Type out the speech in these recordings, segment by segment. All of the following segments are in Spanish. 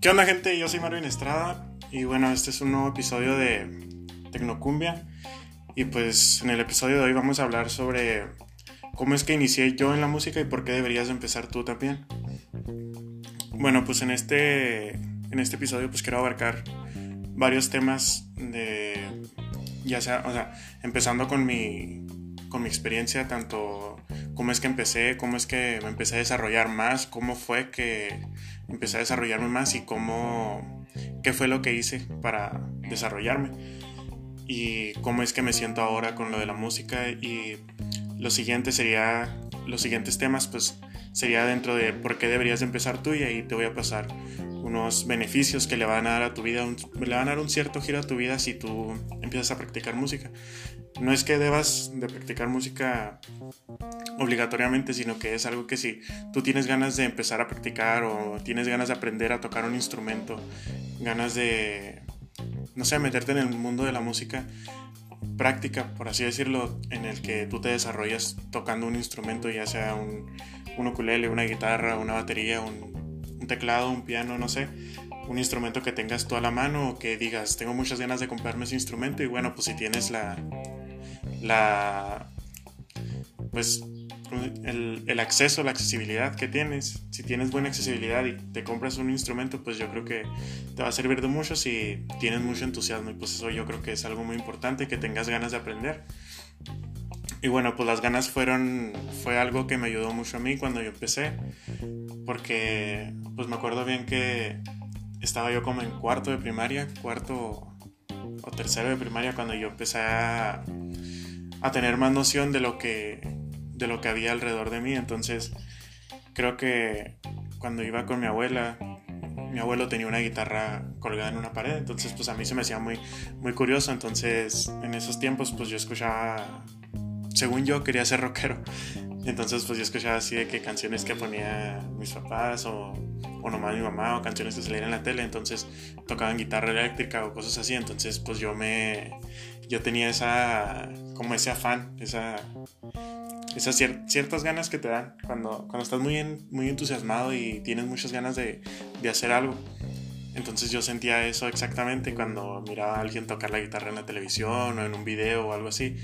¿Qué onda gente? Yo soy Marvin Estrada y bueno, este es un nuevo episodio de Tecnocumbia y pues en el episodio de hoy vamos a hablar sobre cómo es que inicié yo en la música y por qué deberías empezar tú también. Bueno, pues en este, en este episodio pues quiero abarcar varios temas de, ya sea, o sea, empezando con mi, con mi experiencia, tanto cómo es que empecé, cómo es que me empecé a desarrollar más, cómo fue que empecé a desarrollarme más y cómo, qué fue lo que hice para desarrollarme. Y cómo es que me siento ahora con lo de la música y lo siguiente sería, los siguientes temas pues sería dentro de por qué deberías empezar tú y ahí te voy a pasar unos beneficios que le van a dar a tu vida, le van a dar un cierto giro a tu vida si tú empiezas a practicar música. No es que debas de practicar música obligatoriamente, sino que es algo que si tú tienes ganas de empezar a practicar o tienes ganas de aprender a tocar un instrumento, ganas de, no sé, meterte en el mundo de la música, práctica, por así decirlo, en el que tú te desarrollas tocando un instrumento, ya sea un, un ukulele, una guitarra, una batería, un, un teclado, un piano, no sé, un instrumento que tengas tú a la mano o que digas, tengo muchas ganas de comprarme ese instrumento y bueno, pues si tienes la, la, pues el, el, acceso, la accesibilidad que tienes. Si tienes buena accesibilidad y te compras un instrumento, pues yo creo que te va a servir de mucho si tienes mucho entusiasmo. Y pues eso yo creo que es algo muy importante, que tengas ganas de aprender. Y bueno, pues las ganas fueron, fue algo que me ayudó mucho a mí cuando yo empecé. Porque pues me acuerdo bien que estaba yo como en cuarto de primaria, cuarto o tercero de primaria cuando yo empecé a, tener más noción de lo que de lo que había alrededor de mí. Entonces, creo que cuando iba con mi abuela, mi abuelo tenía una guitarra colgada en una pared, entonces pues a mí se me hacía muy, muy curioso. Entonces, en esos tiempos pues yo escuchaba, según yo quería ser rockero. Entonces pues yo escuchaba así de que canciones que ponía mis papás o, o nomás mi mamá o canciones que salían en la tele. Entonces tocaban guitarra eléctrica o cosas así. Entonces pues yo me, yo tenía esa, como ese afán, esa esas ciertas ganas que te dan cuando, cuando estás muy, muy entusiasmado y tienes muchas ganas de, de, hacer algo. Entonces yo sentía eso exactamente cuando miraba a alguien tocar la guitarra en la televisión o en un video o algo así.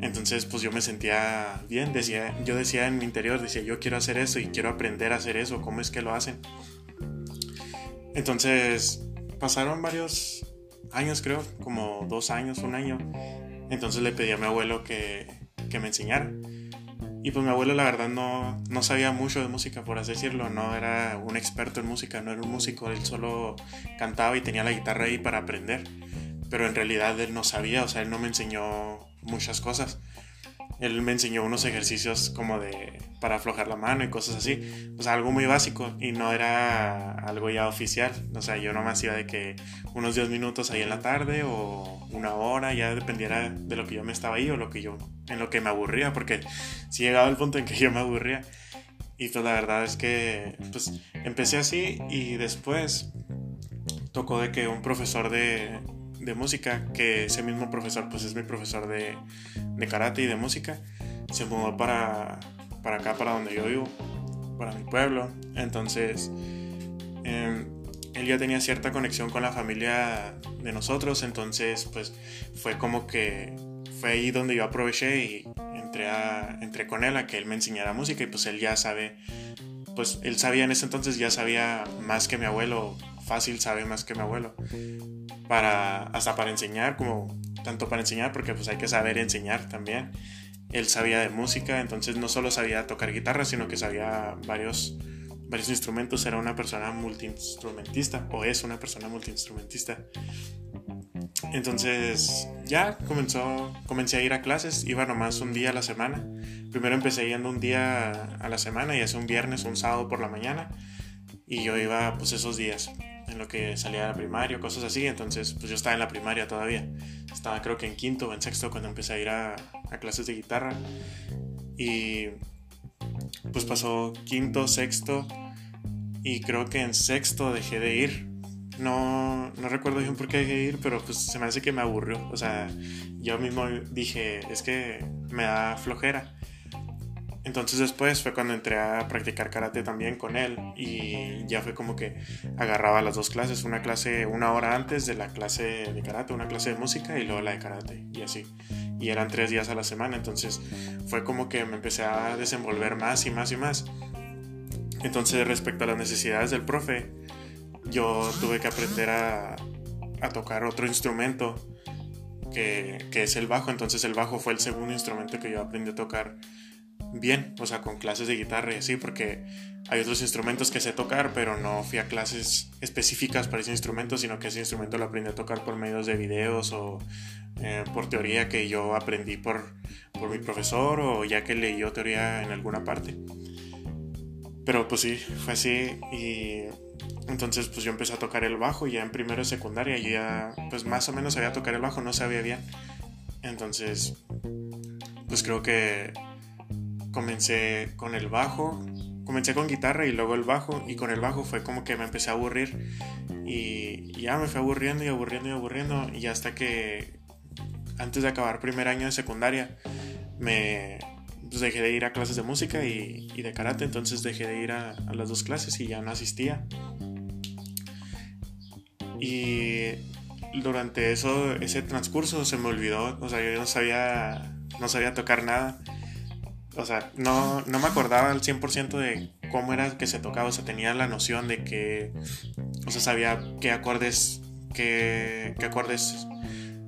Entonces pues yo me sentía bien, decía, yo decía en mi interior, decía yo quiero hacer eso y quiero aprender a hacer eso, cómo es que lo hacen. Entonces pasaron varios años creo, como dos años, un año. Entonces le pedí a mi abuelo que, que me enseñara. Y pues mi abuelo la verdad no, no sabía mucho de música, por así decirlo, no era un experto en música, no era un músico, él solo cantaba y tenía la guitarra ahí para aprender. Pero en realidad él no sabía, o sea, él no me enseñó muchas cosas él me enseñó unos ejercicios como de para aflojar la mano y cosas así. O sea, algo muy básico y no era algo ya oficial. O sea, yo nomás iba de que unos 10 minutos ahí en la tarde o una hora, ya dependiera de lo que yo me estaba ahí o lo que yo, en lo que me aburría, porque si llegaba el punto en que yo me aburría. Y pues la verdad es que pues empecé así y después tocó de que un profesor de, de música, que ese mismo profesor pues es mi profesor de, de karate y de música, se mudó para, para acá, para donde yo vivo, para mi pueblo. Entonces, eh, él ya tenía cierta conexión con la familia de nosotros, entonces pues fue como que fue ahí donde yo aproveché y entré, a, entré con él a que él me enseñara música y pues él ya sabe, pues él sabía en ese entonces, ya sabía más que mi abuelo, fácil sabe más que mi abuelo para hasta para enseñar, como tanto para enseñar porque pues hay que saber enseñar también. Él sabía de música, entonces no solo sabía tocar guitarra, sino que sabía varios varios instrumentos, era una persona multiinstrumentista o es una persona multiinstrumentista. Entonces ya comenzó, comencé a ir a clases, iba nomás un día a la semana. Primero empecé yendo un día a la semana y hace un viernes, un sábado por la mañana y yo iba pues esos días en lo que salía de la primaria, cosas así. Entonces, pues yo estaba en la primaria todavía. Estaba creo que en quinto o en sexto cuando empecé a ir a, clases de guitarra. Y pues pasó quinto, sexto y creo que en sexto dejé de ir. No, no recuerdo bien por qué dejé de ir, pero pues se me hace que me aburrió. O sea, yo mismo dije, es que me da flojera. Entonces después fue cuando entré a practicar karate también con él y ya fue como que agarraba las dos clases, una clase una hora antes de la clase de karate, una clase de música y luego la de karate y así. Y eran tres días a la semana, entonces fue como que me empecé a desenvolver más y más y más. Entonces respecto a las necesidades del profe, yo tuve que aprender a, a tocar otro instrumento que, que es el bajo, entonces el bajo fue el segundo instrumento que yo aprendí a tocar bien, o sea, con clases de guitarra y así, porque hay otros instrumentos que sé tocar, pero no fui a clases específicas para ese instrumento, sino que ese instrumento lo aprendí a tocar por medios de videos o eh, por teoría que yo aprendí por, por mi profesor o ya que leí teoría en alguna parte. Pero pues sí, fue así y entonces pues yo empecé a tocar el bajo y ya en primero y secundaria yo ya pues más o menos sabía tocar el bajo, no sabía bien. Entonces pues creo que comencé con el bajo, comencé con guitarra y luego el bajo y con el bajo fue como que me empecé a aburrir y ya me fui aburriendo y aburriendo y aburriendo y hasta que antes de acabar primer año de secundaria me pues dejé de ir a clases de música y, de karate, entonces dejé de ir a, a, las dos clases y ya no asistía. Y durante eso, ese transcurso se me olvidó, o sea, yo no sabía, no sabía tocar nada o sea, no, no me acordaba al 100% de cómo era que se tocaba, o sea, tenía la noción de que, o sea, sabía qué acordes, qué, qué acordes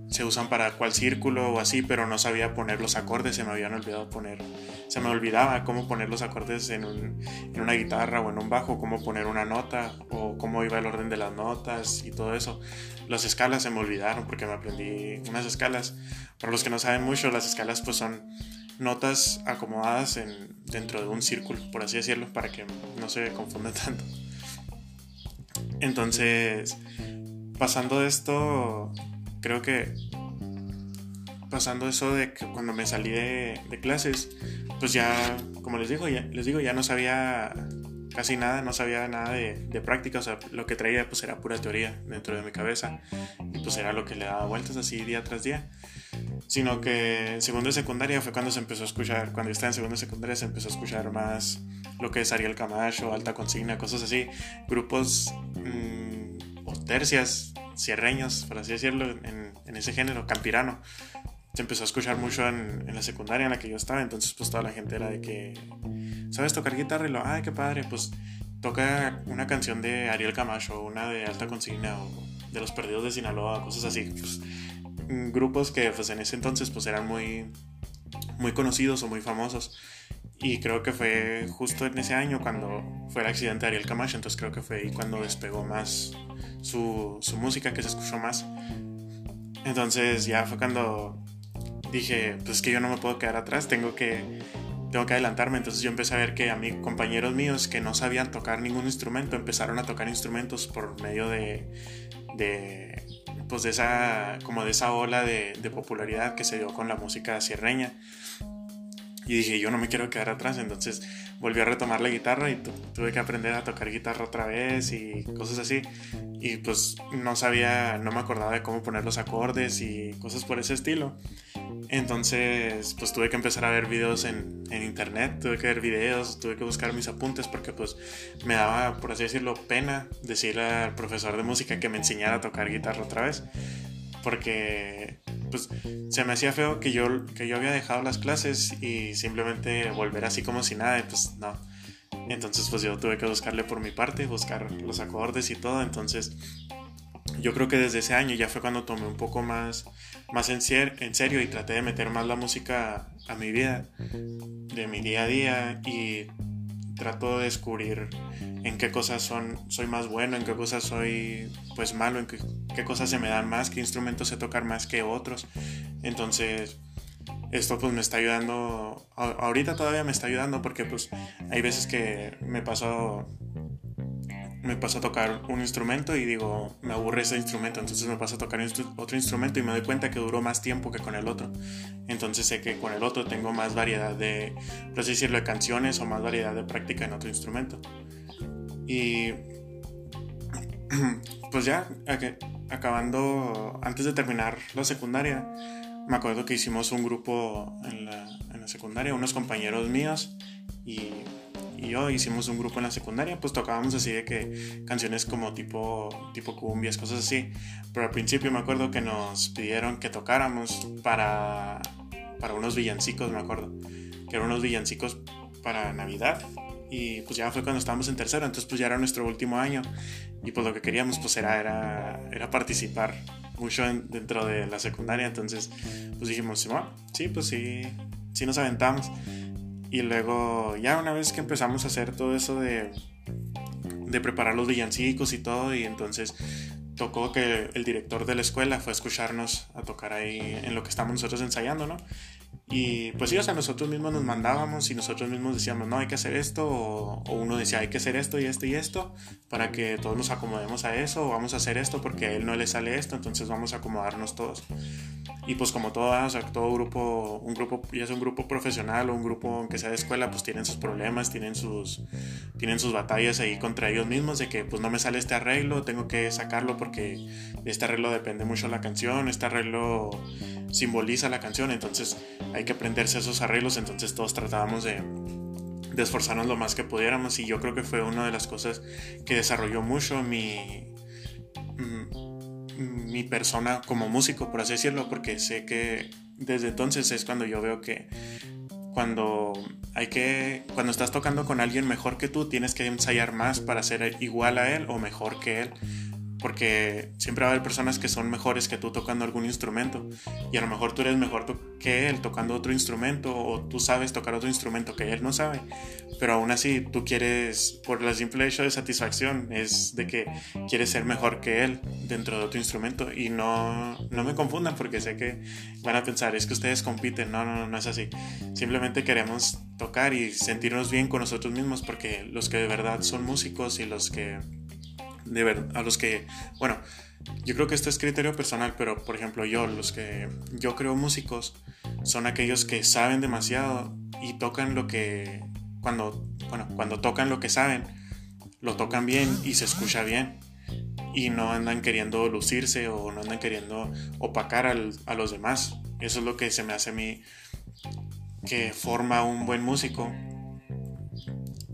se usan para cuál círculo o así, pero no sabía poner los acordes, se me habían olvidado poner, se me olvidaba cómo poner los acordes en, un, en, una guitarra o en un bajo, cómo poner una nota o cómo iba el orden de las notas y todo eso. Las escalas se me olvidaron porque me aprendí unas escalas. Para los que no saben mucho, las escalas pues son notas acomodadas en, dentro de un círculo, por así decirlo, para que no se confunda tanto. Entonces, pasando esto, creo que pasando eso de que cuando me salí de, clases, pues ya, como les digo, ya, les digo, ya no sabía casi nada, no sabía nada de, de, práctica, o sea, lo que traía pues era pura teoría dentro de mi cabeza y pues era lo que le daba vueltas así día tras día sino que en segundo y secundaria fue cuando se empezó a escuchar, cuando yo estaba en segundo y secundaria se empezó a escuchar más lo que es Ariel Camacho, Alta Consigna, cosas así, grupos mmm, o tercias, cierreños, por así decirlo, en, ese género, campirano. Se empezó a escuchar mucho en, en, la secundaria en la que yo estaba, entonces pues toda la gente era de que, ¿sabes tocar guitarra? Y lo, ay, qué padre, pues toca una canción de Ariel Camacho, una de Alta Consigna o de Los Perdidos de Sinaloa, cosas así. Pues, grupos que pues en ese entonces pues eran muy, muy conocidos o muy famosos. Y creo que fue justo en ese año cuando fue el accidente de Ariel Camacho, entonces creo que fue ahí cuando despegó más su, su música, que se escuchó más. Entonces ya fue cuando dije, pues es que yo no me puedo quedar atrás, tengo que, tengo que adelantarme. Entonces yo empecé a ver que a mis compañeros míos que no sabían tocar ningún instrumento empezaron a tocar instrumentos por medio de, de pues de esa, como de esa ola de, popularidad que se dio con la música sierreña. Y dije, yo no me quiero quedar atrás, entonces volví a retomar la guitarra y tuve que aprender a tocar guitarra otra vez y cosas así. Y pues no sabía, no me acordaba de cómo poner los acordes y cosas por ese estilo. Entonces, pues tuve que empezar a ver videos en, en, internet, tuve que ver videos, tuve que buscar mis apuntes porque pues me daba, por así decirlo, pena decirle al profesor de música que me enseñara a tocar guitarra otra vez. Porque pues se me hacía feo que yo, que yo había dejado las clases y simplemente volver así como si nada, pues no. Entonces pues yo tuve que buscarle por mi parte, buscar los acordes y todo, entonces yo creo que desde ese año ya fue cuando tomé un poco más, más en, en serio y traté de meter más la música a mi vida, de mi día a día y trato de descubrir en qué cosas son, soy más bueno, en qué cosas soy pues malo, en qué, cosas se me dan más, qué instrumentos sé tocar más que otros. Entonces esto pues me está ayudando, ahorita todavía me está ayudando porque pues hay veces que me paso me paso a tocar un instrumento y digo, me aburre ese instrumento, entonces me paso a tocar otro instrumento y me doy cuenta que duró más tiempo que con el otro. Entonces sé que con el otro tengo más variedad de, por así decirlo, de canciones o más variedad de práctica en otro instrumento. Y pues ya, acabando, antes de terminar la secundaria, me acuerdo que hicimos un grupo en la, en la secundaria, unos compañeros míos y, y yo hicimos un grupo en la secundaria, pues tocábamos así de que canciones como tipo, tipo cumbias, cosas así. Pero al principio me acuerdo que nos pidieron que tocáramos para, para unos villancicos, me acuerdo. Que eran unos villancicos para Navidad. Y pues ya fue cuando estábamos en tercero, entonces pues ya era nuestro último año. Y pues lo que queríamos pues era, era, era participar mucho dentro de la secundaria. Entonces pues dijimos, sí, pues sí, sí nos aventamos. Y luego ya una vez que empezamos a hacer todo eso de, de preparar los villancicos y todo, y entonces tocó que el director de la escuela fue a escucharnos a tocar ahí en lo que estamos nosotros ensayando, ¿no? Y pues sí, o sea, nosotros mismos nos mandábamos y nosotros mismos decíamos, no, hay que hacer esto, o, uno decía, hay que hacer esto y esto y esto, para que todos nos acomodemos a eso, o vamos a hacer esto porque a él no le sale esto, entonces vamos a acomodarnos todos. Y pues como todo, o sea, todo grupo, un grupo, ya es un grupo profesional o un grupo aunque sea de escuela, pues tienen sus problemas, tienen sus, tienen sus batallas ahí contra ellos mismos, de que pues no me sale este arreglo, tengo que sacarlo porque de este arreglo depende mucho la canción, este arreglo simboliza la canción, entonces hay que aprenderse esos arreglos, entonces todos tratábamos de, de esforzarnos lo más que pudiéramos y yo creo que fue una de las cosas que desarrolló mucho mi, mm, mi persona como músico, por así decirlo, porque sé que desde entonces es cuando yo veo que cuando hay que cuando estás tocando con alguien mejor que tú tienes que ensayar más para ser igual a él o mejor que él porque siempre va a haber personas que son mejores que tú tocando algún instrumento. Y a lo mejor tú eres mejor que él tocando otro instrumento o tú sabes tocar otro instrumento que él no sabe, pero aún así tú quieres, por la simple hecho de satisfacción, es de que quieres ser mejor que él dentro de otro instrumento. Y no, no me confundan porque sé que van a pensar, es que ustedes compiten, no, no, no, no es así, simplemente queremos tocar y sentirnos bien con nosotros mismos porque los que de verdad son músicos y los que de ver, a los que, bueno, yo creo que esto es criterio personal, pero por ejemplo yo, los que yo creo músicos, son aquellos que saben demasiado y tocan lo que, cuando, bueno, cuando tocan lo que saben, lo tocan bien y se escucha bien. Y no andan queriendo lucirse o no andan queriendo opacar a los demás. Eso es lo que se me hace a mí que forma un buen músico.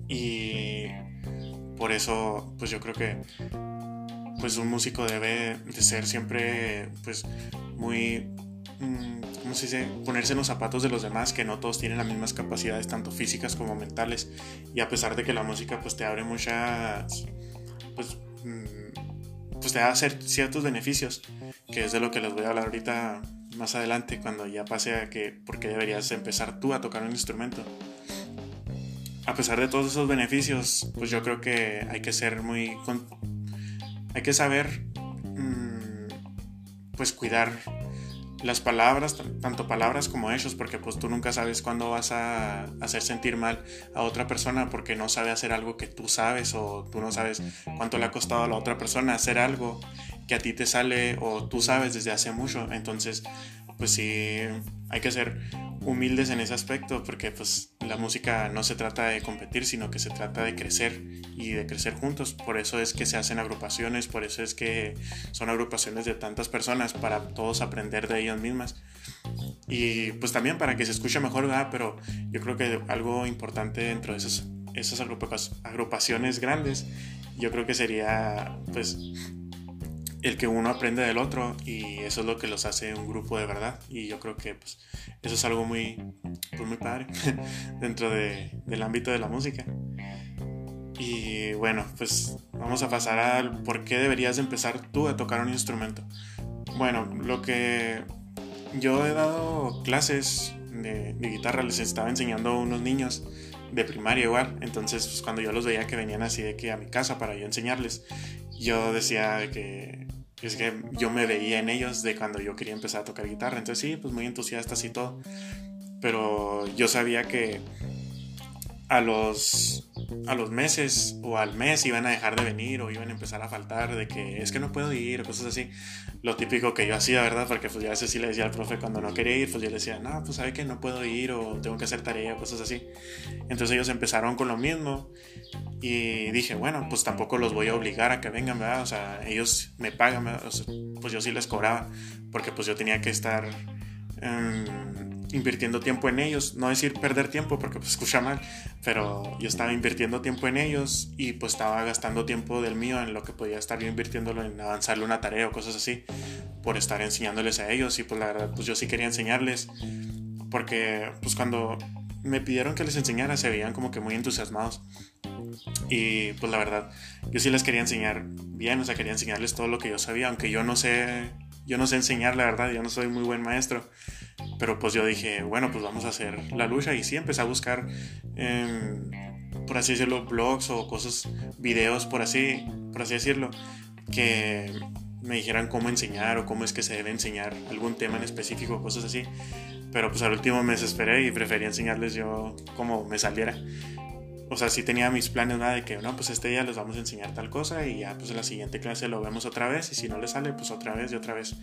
Y por eso, pues yo creo que pues un músico debe de ser siempre pues muy mm, ¿cómo se dice? ponerse en los zapatos de los demás que no todos tienen las mismas capacidades tanto físicas como mentales y a pesar de que la música pues te abre muchas pues mm, pues te da ciertos beneficios que es de lo que les voy a hablar ahorita más adelante cuando ya pase a que porque deberías empezar tú a tocar un instrumento a pesar de todos esos beneficios, pues yo creo que hay que ser muy... Hay que saber, mm, pues cuidar las palabras, tanto palabras como hechos, porque pues tú nunca sabes cuándo vas a hacer sentir mal a otra persona porque no sabe hacer algo que tú sabes o tú no sabes cuánto le ha costado a la otra persona hacer algo que a ti te sale o tú sabes desde hace mucho. Entonces, pues sí, hay que ser humildes en ese aspecto porque pues la música no se trata de competir sino que se trata de crecer y de crecer juntos por eso es que se hacen agrupaciones por eso es que son agrupaciones de tantas personas para todos aprender de ellas mismas y pues también para que se escuche mejor ¿verdad? pero yo creo que algo importante dentro de esas, esas agrupaciones grandes yo creo que sería pues el que uno aprende del otro y eso es lo que los hace un grupo de verdad y yo creo que pues, eso es algo muy, pues, muy padre dentro del ámbito de la música. Y bueno, pues vamos a pasar al por qué deberías empezar tú a tocar un instrumento. Bueno, lo que yo he dado clases de, de guitarra, les estaba enseñando a unos niños de primaria igual, entonces pues, cuando yo los veía que venían así de que a mi casa para yo enseñarles, yo decía que es que yo me veía en ellos de cuando yo quería empezar a tocar guitarra. Entonces sí, pues muy entusiastas y todo. Pero yo sabía que a los, a los meses o al mes iban a dejar de venir o iban a empezar a faltar de que es que no puedo ir o cosas así. Lo típico que yo hacía, ¿verdad? Porque pues ya a veces sí le decía al profe cuando no quería ir, pues yo le decía, no, pues sabe que no puedo ir o tengo que hacer tarea o cosas así. Entonces ellos empezaron con lo mismo y dije, bueno, pues tampoco los voy a obligar a que vengan, ¿verdad? O sea, ellos me pagan, pues yo sí les cobraba porque pues yo tenía que estar... Em, invirtiendo tiempo en ellos, no decir perder tiempo porque pues escucha mal, pero yo estaba invirtiendo tiempo en ellos y pues estaba gastando tiempo del mío en lo que podía estar yo invirtiéndolo en avanzarle una tarea o cosas así, por estar enseñándoles a ellos. Y pues la verdad pues yo sí quería enseñarles porque pues cuando me pidieron que les enseñara se veían como que muy entusiasmados. Y pues la verdad yo sí les quería enseñar bien, o sea quería enseñarles todo lo que yo sabía, aunque yo no sé yo no sé enseñar, la verdad, yo no soy muy buen maestro. Pero pues yo dije, bueno, pues vamos a hacer la lucha. Y sí, empecé a buscar, por así decirlo, blogs o cosas, videos, por así, por así decirlo, que me dijeran cómo enseñar o cómo es que se debe enseñar algún tema en específico, cosas así. Pero pues al último me desesperé y preferí enseñarles yo como me saliera. O sea, sí tenía mis planes, nada de que, no, pues este día les vamos a enseñar tal cosa y ya pues en la siguiente clase lo vemos otra vez y si no les sale, pues otra vez y otra vez.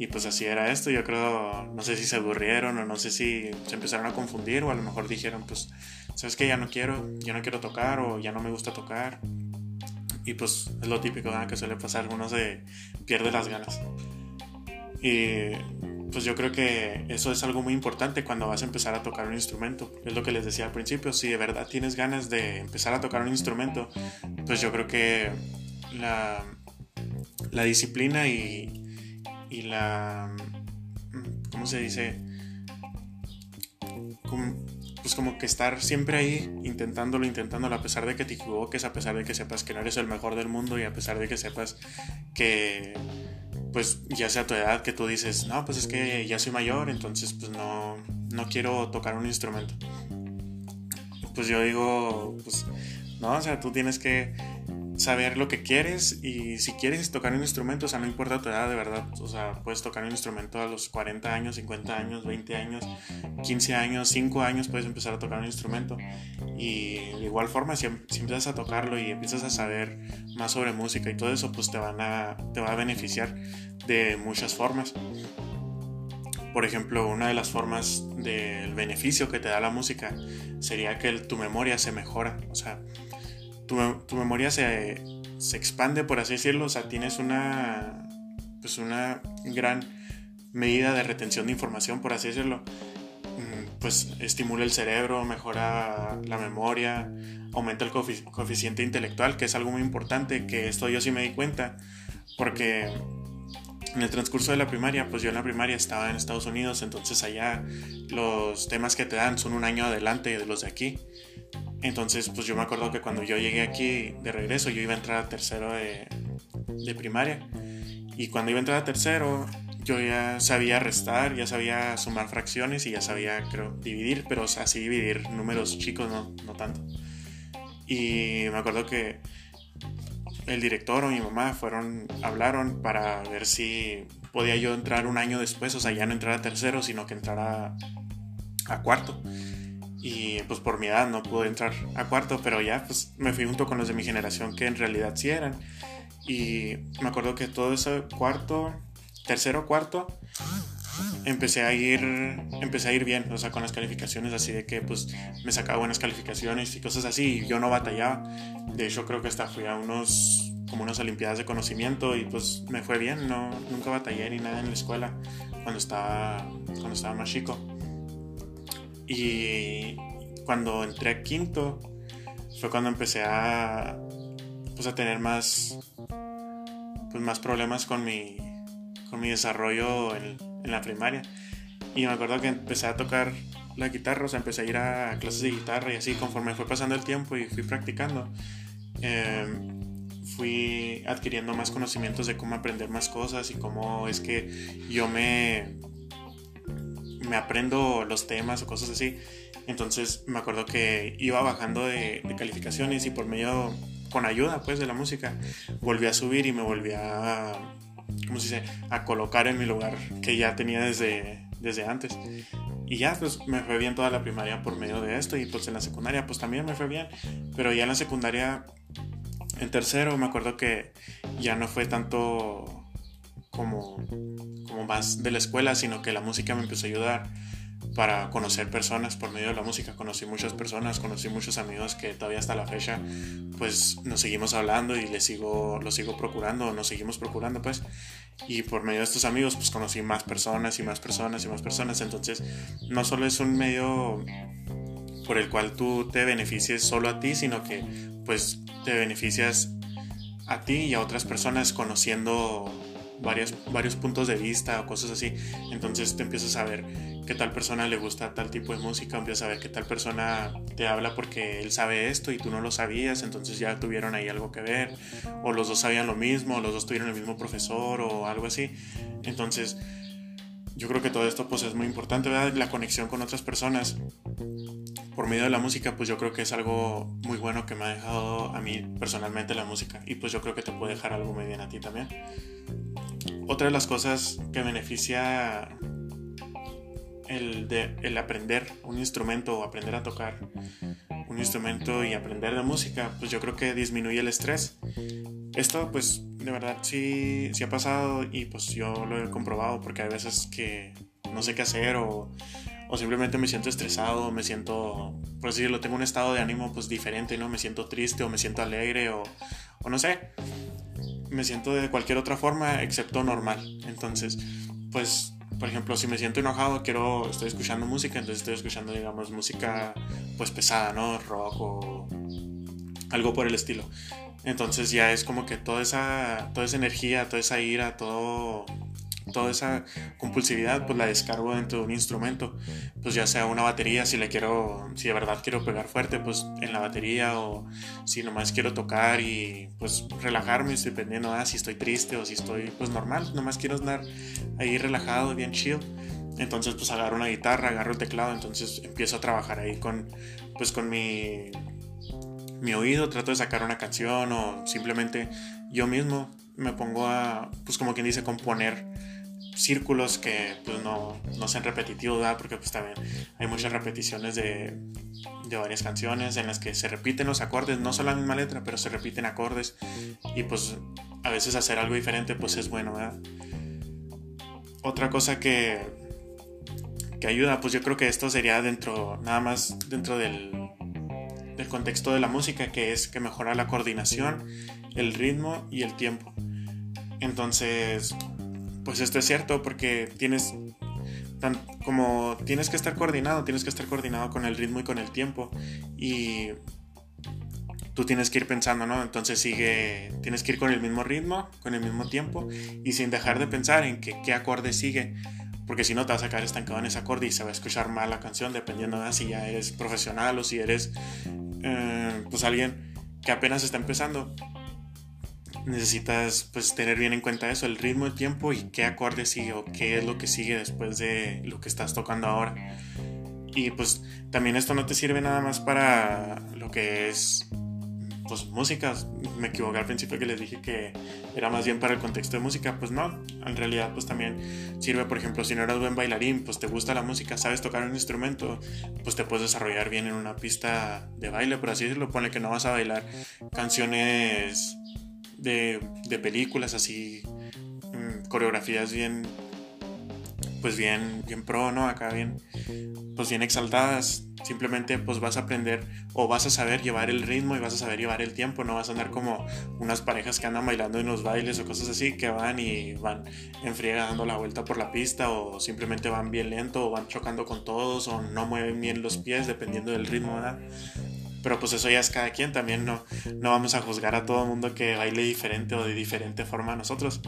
Y pues así era esto, yo creo, no sé si se aburrieron o no sé si se empezaron a confundir o a lo mejor dijeron, pues, sabes que ya no quiero, ya no quiero tocar o ya no me gusta tocar. Y pues es lo típico que suele pasar, uno se pierde las ganas. Y pues yo creo que eso es algo muy importante cuando vas a empezar a tocar un instrumento. Es lo que les decía al principio, si de verdad tienes ganas de empezar a tocar un instrumento, pues yo creo que la, la disciplina y, y la... ¿Cómo se dice? pues como que estar siempre ahí intentándolo, intentándolo, a pesar de que te equivoques, a pesar de que sepas que no eres el mejor del mundo y a pesar de que sepas que pues ya sea tu edad que tú dices, no, pues es que ya soy mayor, entonces pues no, no quiero tocar un instrumento. Pues yo digo, pues no, o sea, tú tienes que saber lo que quieres y si quieres tocar un instrumento, o sea, no importa tu edad de verdad, o sea, puedes tocar un instrumento a los 40 años, 50 años, 20 años, 15 años, 5 años puedes empezar a tocar un instrumento y de igual forma si, em, si, empiezas a tocarlo y empiezas a saber más sobre música y todo eso, pues te, van a, te va a beneficiar de muchas formas. Por ejemplo, una de las formas del beneficio que te da la música sería que tu memoria se mejora, o sea, tu, memoria se, expande, por así decirlo, o sea, tienes una, pues una gran medida de retención de información, por así decirlo. Mm, pues estimula el cerebro, mejora la memoria, aumenta el coeficiente intelectual, que es algo muy importante, que esto yo sí me di cuenta, porque en el transcurso de la primaria, pues yo en la primaria estaba en Estados Unidos, entonces allá los temas que te dan son un año adelante de los de aquí. Entonces, pues yo me acuerdo que cuando yo llegué aquí de regreso, yo iba a entrar a tercero de, primaria. Y cuando iba a entrar a tercero, yo ya sabía restar, ya sabía sumar fracciones y ya sabía, creo, dividir, pero así dividir números chicos, no, no tanto. Y me acuerdo que el director o mi mamá fueron, hablaron para ver si podía yo entrar un año después, o sea, ya no entrar a tercero, sino que entrar a, a cuarto. Y pues por mi edad no pude entrar a cuarto, pero ya pues me fui junto con los de mi generación que en realidad sí eran. Y me acuerdo que todo ese cuarto, tercero cuarto, empecé a ir empecé a ir bien, o sea, con las calificaciones así de que pues me sacaba buenas calificaciones y cosas así, y yo no batallaba. De hecho, creo que hasta fui a unos como unas olimpiadas de conocimiento y pues me fue bien, no nunca batallé ni nada en la escuela cuando estaba cuando estaba más chico. Y cuando entré a quinto fue cuando empecé a, pues a tener más, pues más problemas con mi, con mi desarrollo en, en la primaria. Y me acuerdo que empecé a tocar la guitarra, o sea, empecé a ir a clases de guitarra y así conforme fue pasando el tiempo y fui practicando, em, fui adquiriendo más conocimientos de cómo aprender más cosas y cómo es que yo me, me aprendo los temas o cosas así. Entonces me acuerdo que iba bajando de, calificaciones y por medio, con ayuda pues de la música, volví a subir y me volví a, ¿cómo se dice?, a colocar en mi lugar que ya tenía desde, desde antes. Y ya pues me fue bien toda la primaria por medio de esto y pues en la secundaria pues también me fue bien. Pero ya en la secundaria, en tercero, me acuerdo que ya no fue tanto como, como más de la escuela, sino que la música me empezó a ayudar para conocer personas por medio de la música. Conocí muchas personas, conocí muchos amigos que todavía hasta la fecha pues nos seguimos hablando y les sigo, los sigo procurando, nos seguimos procurando pues. Y por medio de estos amigos pues conocí más personas y más personas y más personas. Entonces no solo es un medio por el cual tú te beneficies solo a ti, sino que pues te beneficias a ti y a otras personas conociendo varios, varios puntos de vista o cosas así. Entonces te empiezas a ver qué tal persona le gusta tal tipo de música, empiezas a ver qué tal persona te habla porque él sabe esto y tú no lo sabías, entonces ya tuvieron ahí algo que ver, o los dos sabían lo mismo, o los dos tuvieron el mismo profesor o algo así. Entonces yo creo que todo esto pues es muy importante. La conexión con otras personas por medio de la música, pues yo creo que es algo muy bueno que me ha dejado a mí personalmente la música y pues yo creo que te puede dejar algo muy bien a ti también. Otra de las cosas que beneficia el, de, el aprender un instrumento o aprender a tocar un instrumento y aprender de música, pues yo creo que disminuye el estrés. Esto pues de verdad sí, sí ha pasado y pues yo lo he comprobado porque hay veces que no sé qué hacer o o simplemente me siento estresado, me siento, por decirlo, tengo un estado de ánimo pues diferente, ¿no? Me siento triste o me siento alegre o, o no sé, me siento de cualquier otra forma excepto normal. Entonces, pues, por ejemplo, si me siento enojado, quiero, estoy escuchando música, entonces estoy escuchando, digamos, música pues pesada, ¿no? Rock o algo por el estilo. Entonces ya es como que toda esa, toda esa energía, toda esa ira, todo toda esa compulsividad pues la descargo dentro de un instrumento. Pues ya sea una batería si le quiero si de verdad quiero pegar fuerte pues en la batería o si nomás quiero tocar y pues relajarme dependiendo ah, si estoy triste o si estoy pues normal nomás quiero andar ahí relajado bien chill entonces pues agarro una guitarra agarro el teclado entonces empiezo a trabajar ahí con pues con mi mi oído trato de sacar una canción o simplemente yo mismo me pongo a pues como quien dice componer círculos que pues no, no sean repetitivos, ¿verdad? Porque pues también hay muchas repeticiones de, de, varias canciones en las que se repiten los acordes, no solo la misma letra, pero se repiten acordes y pues a veces hacer algo diferente pues es bueno, ¿verdad? Otra cosa que, que ayuda, pues yo creo que esto sería dentro, nada más dentro del, del contexto de la música, que es que mejora la coordinación, el ritmo y el tiempo. Entonces, pues esto es cierto porque tienes tan, como tienes que estar coordinado, tienes que estar coordinado con el ritmo y con el tiempo y tú tienes que ir pensando, ¿no? Entonces sigue, tienes que ir con el mismo ritmo, con el mismo tiempo y sin dejar de pensar en que, qué acorde sigue, porque si no te vas a quedar estancado en ese acorde y se va a escuchar mal la canción dependiendo de si ya eres profesional o si eres eh, pues alguien que apenas está empezando necesitas pues tener bien en cuenta eso, el ritmo, el tiempo y qué acorde sigue o qué es lo que sigue después de lo que estás tocando ahora. Y pues también esto no te sirve nada más para lo que es pues música. Me equivoqué al principio que les dije que era más bien para el contexto de música, pues no, en realidad pues también sirve, por ejemplo, si no eres buen bailarín, pues te gusta la música, sabes tocar un instrumento, pues te puedes desarrollar bien en una pista de baile, por así decirlo, pone que no vas a bailar canciones de, de películas así, mm, coreografías bien, pues bien, bien pro, ¿no? Acá bien, pues bien exaltadas. Simplemente pues vas a aprender o vas a saber llevar el ritmo y vas a saber llevar el tiempo, no vas a andar como unas parejas que andan bailando en los bailes o cosas así, que van y van en friega dando la vuelta por la pista o simplemente van bien lento o van chocando con todos o no mueven bien los pies dependiendo del ritmo. Pero pues eso ya es cada quien, también no, no vamos a juzgar a todo el mundo que baile diferente o de diferente forma a nosotros.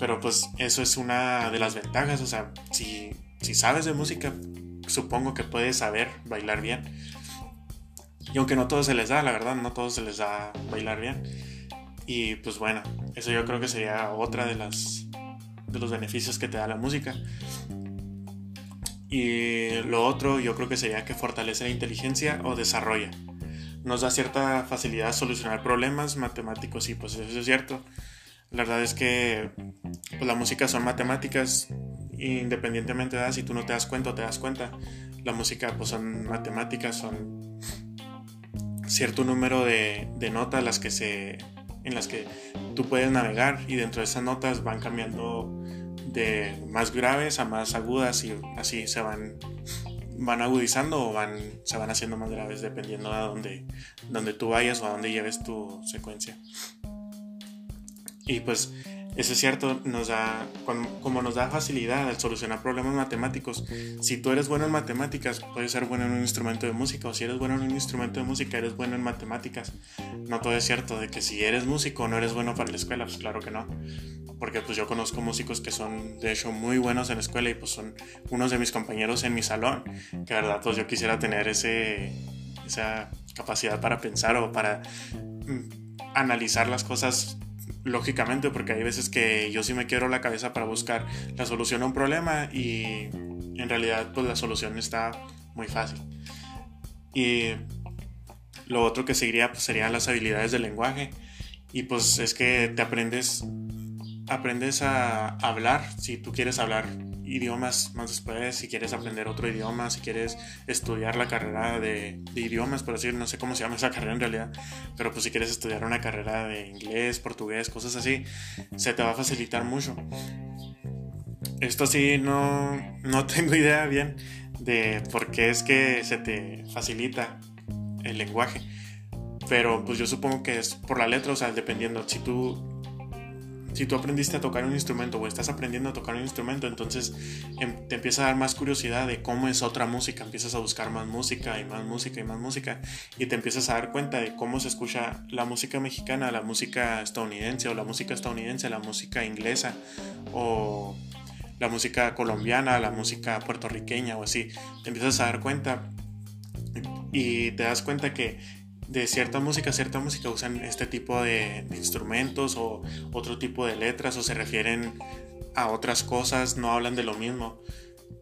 Pero pues eso es una de las ventajas, o sea, si, si sabes de música, supongo que puedes saber bailar bien. Y aunque no todo se les da, la verdad, no todo se les da bailar bien. Y pues bueno, eso yo creo que sería otra de las de los beneficios que te da la música. Y lo otro yo creo que sería que fortalece la inteligencia o desarrolla. Nos da cierta facilidad a solucionar problemas matemáticos y pues eso es cierto. La verdad es que pues, la música son matemáticas independientemente de si tú no te das cuenta o te das cuenta. La música pues son matemáticas, son cierto número de, de notas las que se, en las que tú puedes navegar y dentro de esas notas van cambiando de más graves a más agudas y así se van van agudizando o van se van haciendo más graves dependiendo de dónde, donde tú vayas o a dónde lleves tu secuencia. Y pues eso es cierto, nos da, como nos da facilidad al solucionar problemas matemáticos. Si tú eres bueno en matemáticas, puedes ser bueno en un instrumento de música, o si eres bueno en un instrumento de música, eres bueno en matemáticas. No todo es cierto, de que si eres músico no eres bueno para la escuela, pues claro que no. Porque pues yo conozco músicos que son de hecho muy buenos en la escuela y pues son unos de mis compañeros en mi salón, que verdad pues yo quisiera tener ese, esa capacidad para pensar o para mm, analizar las cosas lógicamente, porque hay veces que yo sí me quiero la cabeza para buscar la solución a un problema y en realidad pues la solución está muy fácil. Y lo otro que seguiría pues serían las habilidades del lenguaje y pues es que te aprendes aprendes a hablar si tú quieres hablar idiomas más después, si quieres aprender otro idioma, si quieres estudiar la carrera de, idiomas, por decir, no sé cómo se llama esa carrera en realidad, pero pues si quieres estudiar una carrera de inglés, portugués, cosas así, se te va a facilitar mucho. Esto sí, no, no tengo idea bien de por qué es que se te facilita el lenguaje. Pero pues yo supongo que es por la letra, o sea, dependiendo. Si tú si tú aprendiste a tocar un instrumento o estás aprendiendo a tocar un instrumento, entonces em, te empieza a dar más curiosidad de cómo es otra música, empiezas a buscar más música y más música y más música y te empiezas a dar cuenta de cómo se escucha la música mexicana, la música estadounidense o la música estadounidense, la música inglesa o la música colombiana, la música puertorriqueña o así. Te empiezas a dar cuenta y te das cuenta que de cierta música, cierta música usan este tipo de, instrumentos o otro tipo de letras o se refieren a otras cosas, no hablan de lo mismo.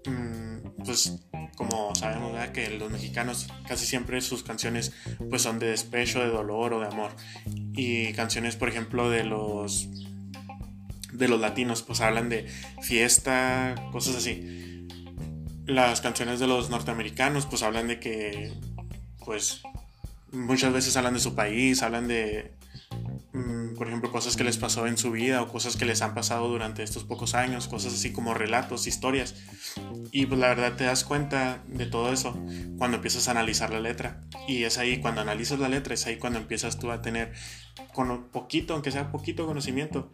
Mm, pues como sabemos que los mexicanos casi siempre sus canciones pues son de despecho, de dolor o de amor. Y canciones por ejemplo de los de los latinos pues hablan de fiesta, cosas así. Las canciones de los norteamericanos pues hablan de que pues muchas veces hablan de su país, hablan de, mm, por ejemplo, cosas que les pasó en su vida o cosas que les han pasado durante estos pocos años, cosas así como relatos, historias. Y pues la verdad te das cuenta de todo eso cuando empiezas a analizar la letra. Y es ahí, cuando analizas la letra, es ahí cuando empiezas tú a tener con poquito, aunque sea poquito conocimiento,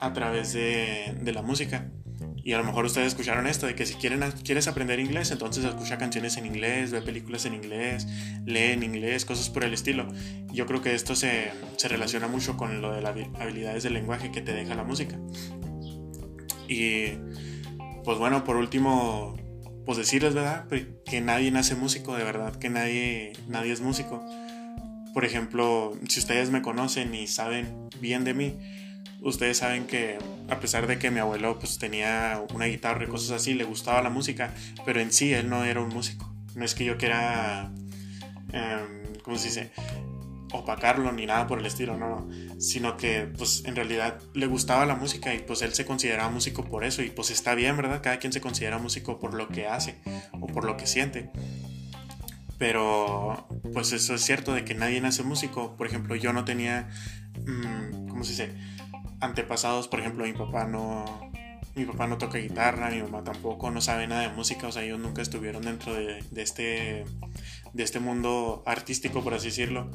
a través de, de la música. Y a lo mejor ustedes escucharon esto, de que si quieren, quieres aprender inglés, entonces escucha canciones en inglés, ve películas en inglés, lee en inglés, cosas por el estilo. Yo creo que esto se, se relaciona mucho con lo de las habilidades del lenguaje que te deja la música. Y pues bueno, por último, pues decirles, ¿verdad? Que nadie nace músico, de verdad, que nadie, nadie es músico. Por ejemplo, si ustedes me conocen y saben bien de mí, ustedes saben que a pesar de que mi abuelo pues tenía una guitarra y cosas así, le gustaba la música, pero en sí él no era un músico. No es que yo quiera, um, ¿cómo se dice? opacarlo ni nada por el estilo, no, sino que pues en realidad le gustaba la música y pues él se consideraba músico por eso y pues está bien, ¿verdad? Cada quien se considera músico por lo que hace o por lo que siente. Pero pues eso es cierto de que nadie nace músico. Por ejemplo, yo no tenía, mm, ¿cómo se dice? antepasados, por ejemplo, mi papá no, mi papá no toca guitarra, mi mamá tampoco, no sabe nada de música, o sea, ellos nunca estuvieron dentro de, este, de este mundo artístico, por así decirlo.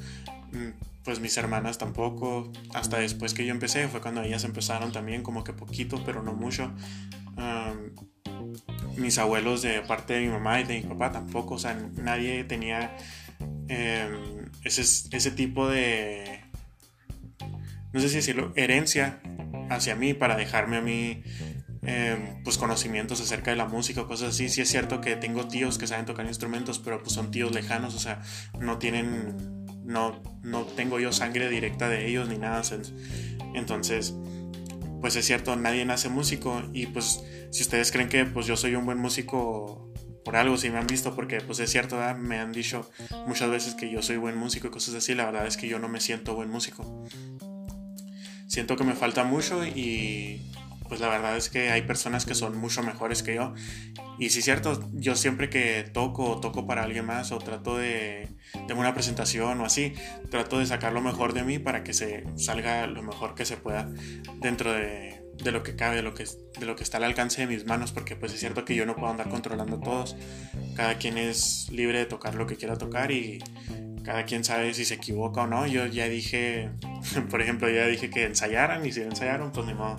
Mm, pues mis hermanas tampoco, hasta después que yo empecé, fue cuando ellas empezaron también, como que poquito, pero no mucho. Mis abuelos de parte de mi mamá y de mi papá tampoco, o sea, nadie tenía em, ese, ese tipo de no sé si decirlo, herencia hacia mí para dejarme a mí em, pues conocimientos acerca de la música o cosas así. Sí es cierto que tengo tíos que saben tocar instrumentos, pero pues son tíos lejanos, o sea, no tienen, no, no tengo yo sangre directa de ellos ni nada. Entonces, pues es cierto, nadie nace músico y pues si ustedes creen que pues yo soy un buen músico por algo, si me han visto, porque pues es cierto, me han dicho muchas veces que yo soy buen músico y cosas así, la verdad es que yo no me siento buen músico. Siento que me falta mucho y pues la verdad es que hay personas que son mucho mejores que yo. Y sí cierto, yo siempre que toco toco para alguien más o trato de, tengo una presentación o así, trato de sacar lo mejor de mí para que se salga lo mejor que se pueda dentro de, de lo que cabe, de lo que, de lo que está al alcance de mis manos, porque pues es cierto que yo no puedo andar controlando a todos. Cada quien es libre de tocar lo que quiera tocar y cada quien sabe si se equivoca o no. Yo ya dije, por ejemplo, ya dije que ensayaran y si ensayaron, pues ni modo.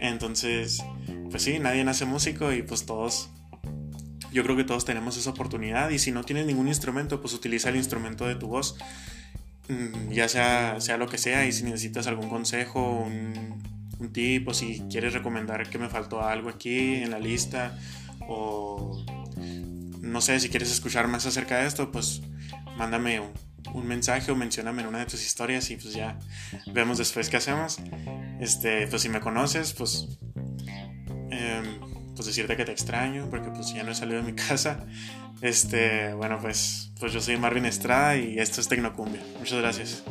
Entonces, pues sí, nadie nace músico y pues todos, yo creo que todos tenemos esa oportunidad. Y si no tienes ningún instrumento, pues utiliza el instrumento de tu voz, mm, ya sea, sea lo que sea. Y si necesitas algún consejo, un, un tip o si quieres recomendar que me faltó algo aquí en la lista o no sé, si quieres escuchar más acerca de esto, pues mándame un, mensaje o mencióname en una de tus historias y pues ya vemos después qué hacemos. Este, pues si me conoces, pues, em, pues decirte que te extraño porque pues ya no he salido de mi casa. Este, bueno, pues, pues yo soy Marvin Estrada y esto es Tecnocumbia. Muchas gracias.